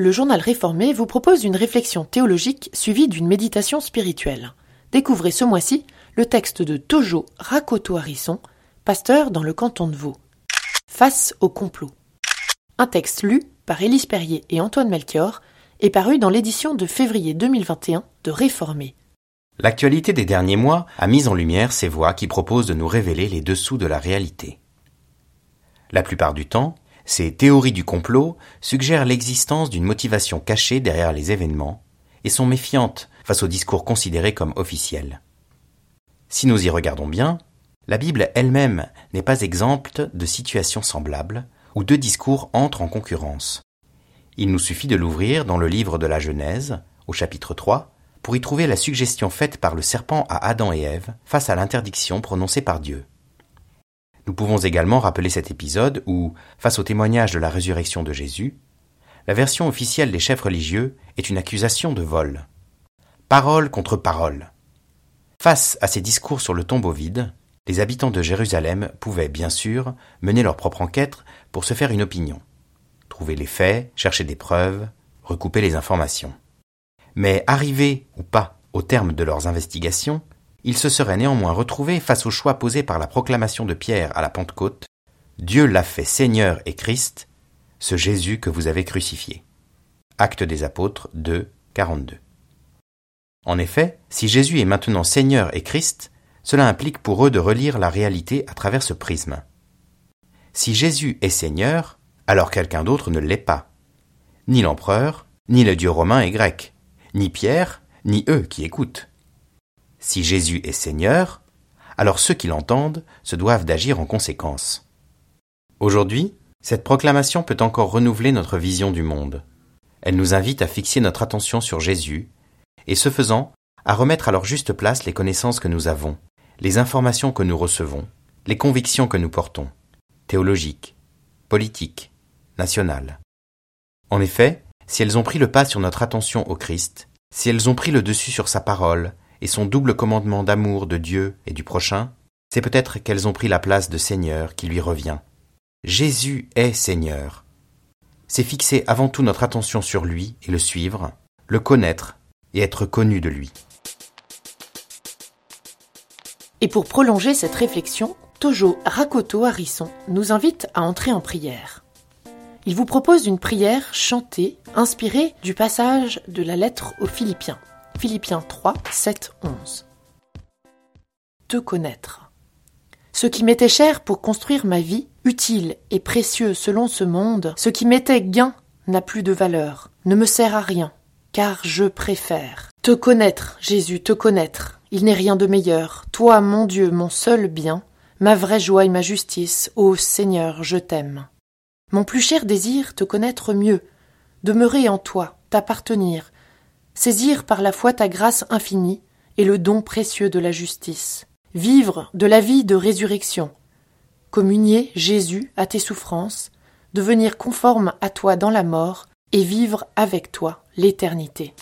le journal réformé vous propose une réflexion théologique suivie d'une méditation spirituelle. Découvrez ce mois-ci le texte de Tojo Rakoto Harisson, pasteur dans le canton de Vaud. Face au complot. Un texte lu par Élise Perrier et Antoine Melchior est paru dans l'édition de février 2021 de Réformé. L'actualité des derniers mois a mis en lumière ces voix qui proposent de nous révéler les dessous de la réalité. La plupart du temps, ces théories du complot suggèrent l'existence d'une motivation cachée derrière les événements et sont méfiantes face aux discours considérés comme officiels. Si nous y regardons bien, la Bible elle-même n'est pas exempte de situations semblables où deux discours entrent en concurrence. Il nous suffit de l'ouvrir dans le livre de la Genèse, au chapitre 3, pour y trouver la suggestion faite par le serpent à Adam et Ève face à l'interdiction prononcée par Dieu. Nous pouvons également rappeler cet épisode où, face au témoignage de la résurrection de Jésus, la version officielle des chefs religieux est une accusation de vol. Parole contre parole. Face à ces discours sur le tombeau vide, les habitants de Jérusalem pouvaient, bien sûr, mener leur propre enquête pour se faire une opinion. Trouver les faits, chercher des preuves, recouper les informations. Mais arrivés ou pas au terme de leurs investigations, ils se seraient néanmoins retrouvés face au choix posé par la proclamation de Pierre à la Pentecôte Dieu l'a fait Seigneur et Christ, ce Jésus que vous avez crucifié. Acte des Apôtres 2, 42. En effet, si Jésus est maintenant Seigneur et Christ, cela implique pour eux de relire la réalité à travers ce prisme. Si Jésus est Seigneur, alors quelqu'un d'autre ne l'est pas. Ni l'empereur, ni le dieu romain et grec, ni Pierre, ni eux qui écoutent. Si Jésus est Seigneur, alors ceux qui l'entendent se doivent d'agir en conséquence. Aujourd'hui, cette proclamation peut encore renouveler notre vision du monde. Elle nous invite à fixer notre attention sur Jésus, et ce faisant, à remettre à leur juste place les connaissances que nous avons, les informations que nous recevons, les convictions que nous portons, théologiques, politiques, nationales. En effet, si elles ont pris le pas sur notre attention au Christ, si elles ont pris le dessus sur sa parole et son double commandement d'amour de Dieu et du prochain, c'est peut-être qu'elles ont pris la place de Seigneur qui lui revient. Jésus est Seigneur. C'est fixer avant tout notre attention sur lui et le suivre, le connaître et être connu de lui. Et pour prolonger cette réflexion, Tojo Rakoto Harisson nous invite à entrer en prière. Il vous propose une prière chantée, inspirée du passage de la lettre aux Philippiens. Philippiens 3, 7, 11. Te connaître. Ce qui m'était cher pour construire ma vie, utile et précieux selon ce monde, ce qui m'était gain n'a plus de valeur, ne me sert à rien, car je préfère. Te connaître, Jésus, te connaître. Il n'est rien de meilleur. Toi, mon Dieu, mon seul bien, ma vraie joie et ma justice. Ô Seigneur, je t'aime. Mon plus cher désir, te connaître mieux, demeurer en toi, t'appartenir, saisir par la foi ta grâce infinie et le don précieux de la justice, vivre de la vie de résurrection, communier Jésus à tes souffrances, devenir conforme à toi dans la mort et vivre avec toi l'éternité.